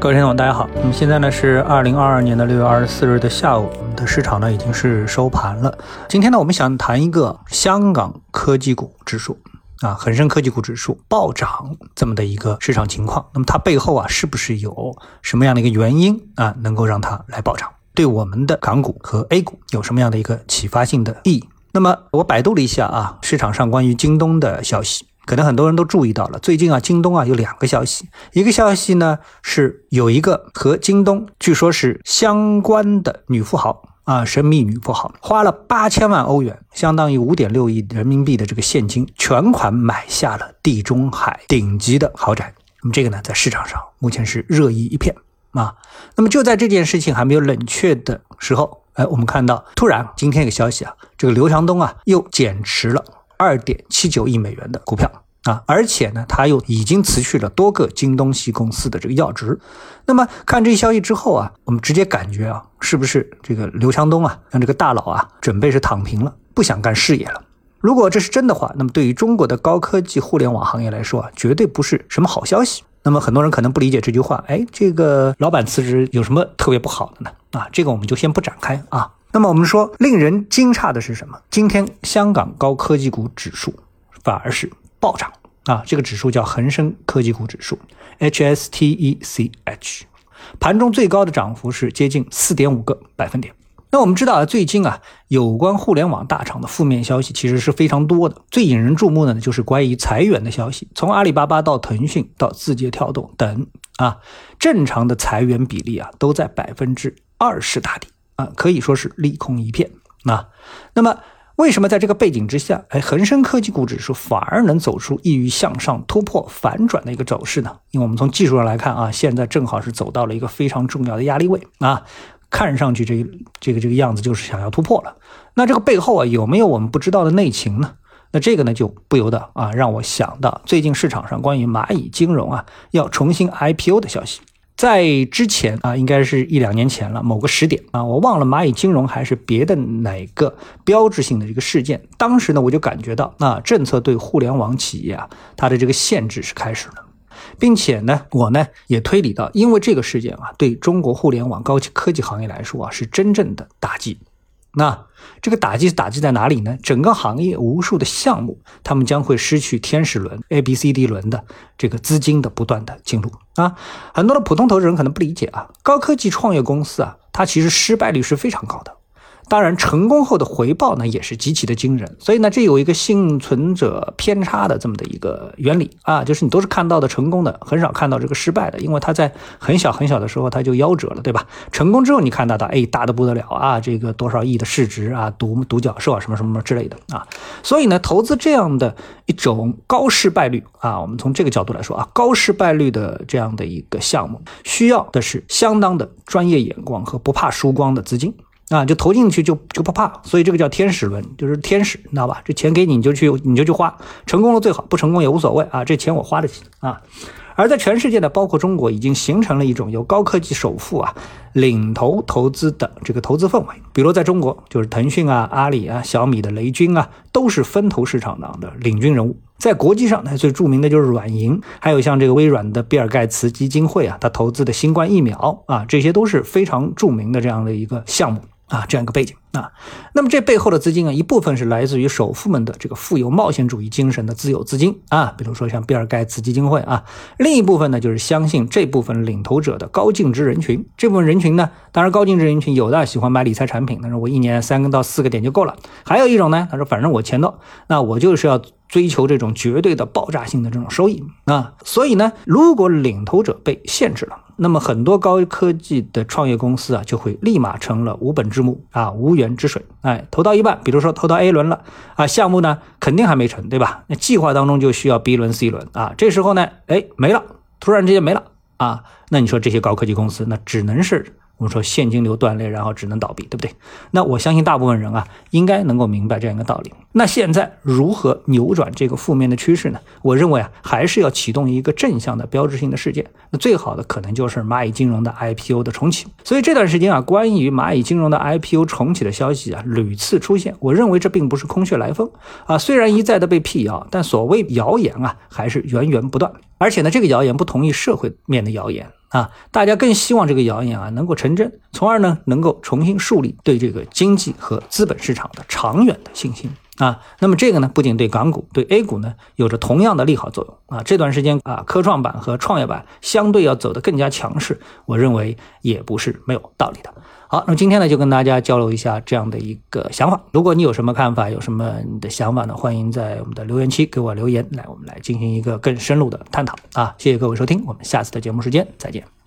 各位听众，大家好。那么现在呢是二零二二年的六月二十四日的下午，我们的市场呢已经是收盘了。今天呢，我们想谈一个香港科技股指数啊，恒生科技股指数暴涨这么的一个市场情况。那么它背后啊，是不是有什么样的一个原因啊，能够让它来暴涨？对我们的港股和 A 股有什么样的一个启发性的意义？那么我百度了一下啊，市场上关于京东的消息。可能很多人都注意到了，最近啊，京东啊有两个消息，一个消息呢是有一个和京东据说是相关的女富豪啊，神秘女富豪花了八千万欧元，相当于五点六亿人民币的这个现金，全款买下了地中海顶级的豪宅。那么这个呢，在市场上目前是热议一片啊。那么就在这件事情还没有冷却的时候，哎，我们看到突然今天一个消息啊，这个刘强东啊又减持了。二点七九亿美元的股票啊，而且呢，他又已经辞去了多个京东系公司的这个要职。那么看这一消息之后啊，我们直接感觉啊，是不是这个刘强东啊，让这个大佬啊，准备是躺平了，不想干事业了？如果这是真的话，那么对于中国的高科技互联网行业来说啊，绝对不是什么好消息。那么很多人可能不理解这句话，哎，这个老板辞职有什么特别不好的呢？啊，这个我们就先不展开啊。那么我们说，令人惊诧的是什么？今天香港高科技股指数反而是暴涨啊！这个指数叫恒生科技股指数 （HSTECH），盘中最高的涨幅是接近四点五个百分点。那我们知道啊，最近啊，有关互联网大厂的负面消息其实是非常多的。最引人注目的呢，就是关于裁员的消息，从阿里巴巴到腾讯到字节跳动等啊，正常的裁员比例啊，都在百分之二十打底。啊，可以说是利空一片啊。那么，为什么在这个背景之下，哎，恒生科技股指数反而能走出易于向上突破反转的一个走势呢？因为我们从技术上来看啊，现在正好是走到了一个非常重要的压力位啊，看上去这这个这个样子就是想要突破了。那这个背后啊，有没有我们不知道的内情呢？那这个呢，就不由得啊，让我想到最近市场上关于蚂蚁金融啊要重新 IPO 的消息。在之前啊，应该是一两年前了，某个时点啊，我忘了蚂蚁金融还是别的哪个标志性的这个事件。当时呢，我就感觉到啊，政策对互联网企业啊，它的这个限制是开始了，并且呢，我呢也推理到，因为这个事件啊，对中国互联网高级科技行业来说啊，是真正的打击。那这个打击打击在哪里呢？整个行业无数的项目，他们将会失去天使轮、A、B、C、D 轮的这个资金的不断的进入啊。很多的普通投资人可能不理解啊，高科技创业公司啊，它其实失败率是非常高的。当然，成功后的回报呢也是极其的惊人，所以呢，这有一个幸存者偏差的这么的一个原理啊，就是你都是看到的成功的，很少看到这个失败的，因为他在很小很小的时候他就夭折了，对吧？成功之后你看到的，哎，大的不得了啊，这个多少亿的市值啊，独独角兽啊，什么什么之类的啊，所以呢，投资这样的一种高失败率啊，我们从这个角度来说啊，高失败率的这样的一个项目，需要的是相当的专业眼光和不怕输光的资金。啊，就投进去就就不怕，所以这个叫天使轮，就是天使，你知道吧？这钱给你，你就去，你就去花，成功了最好，不成功也无所谓啊，这钱我花得起啊。而在全世界呢，包括中国，已经形成了一种由高科技首富啊领头投资的这个投资氛围。比如在中国，就是腾讯啊、阿里啊、小米的雷军啊，都是分投市场上的领军人物。在国际上，呢，最著名的就是软银，还有像这个微软的比尔盖茨基金会啊，他投资的新冠疫苗啊，这些都是非常著名的这样的一个项目。啊，这样一个背景啊，那么这背后的资金啊，一部分是来自于首富们的这个富有冒险主义精神的自有资金啊，比如说像比尔盖茨基金会啊，另一部分呢就是相信这部分领头者的高净值人群。这部分人群呢，当然高净值人群有的喜欢买理财产品，他说我一年三个到四个点就够了；还有一种呢，他说反正我钱多，那我就是要追求这种绝对的爆炸性的这种收益啊。所以呢，如果领头者被限制了。那么很多高科技的创业公司啊，就会立马成了无本之木啊，无源之水。哎，投到一半，比如说投到 A 轮了啊，项目呢肯定还没成，对吧？那计划当中就需要 B 轮、C 轮啊，这时候呢，哎，没了，突然之间没了啊，那你说这些高科技公司，那只能是。我们说现金流断裂，然后只能倒闭，对不对？那我相信大部分人啊，应该能够明白这样一个道理。那现在如何扭转这个负面的趋势呢？我认为啊，还是要启动一个正向的标志性的事件。那最好的可能就是蚂蚁金融的 IPO 的重启。所以这段时间啊，关于蚂蚁金融的 IPO 重启的消息啊，屡次出现。我认为这并不是空穴来风啊，虽然一再的被辟谣，但所谓谣言啊，还是源源不断。而且呢，这个谣言不同于社会面的谣言。啊，大家更希望这个谣言啊能够成真，从而呢能够重新树立对这个经济和资本市场的长远的信心。啊。那么这个呢不仅对港股，对 A 股呢有着同样的利好作用啊。这段时间啊，科创板和创业板相对要走得更加强势，我认为也不是没有道理的。好，那么今天呢就跟大家交流一下这样的一个想法。如果你有什么看法，有什么你的想法呢？欢迎在我们的留言区给我留言，来我们来进行一个更深入的探讨啊！谢谢各位收听，我们下次的节目时间再见。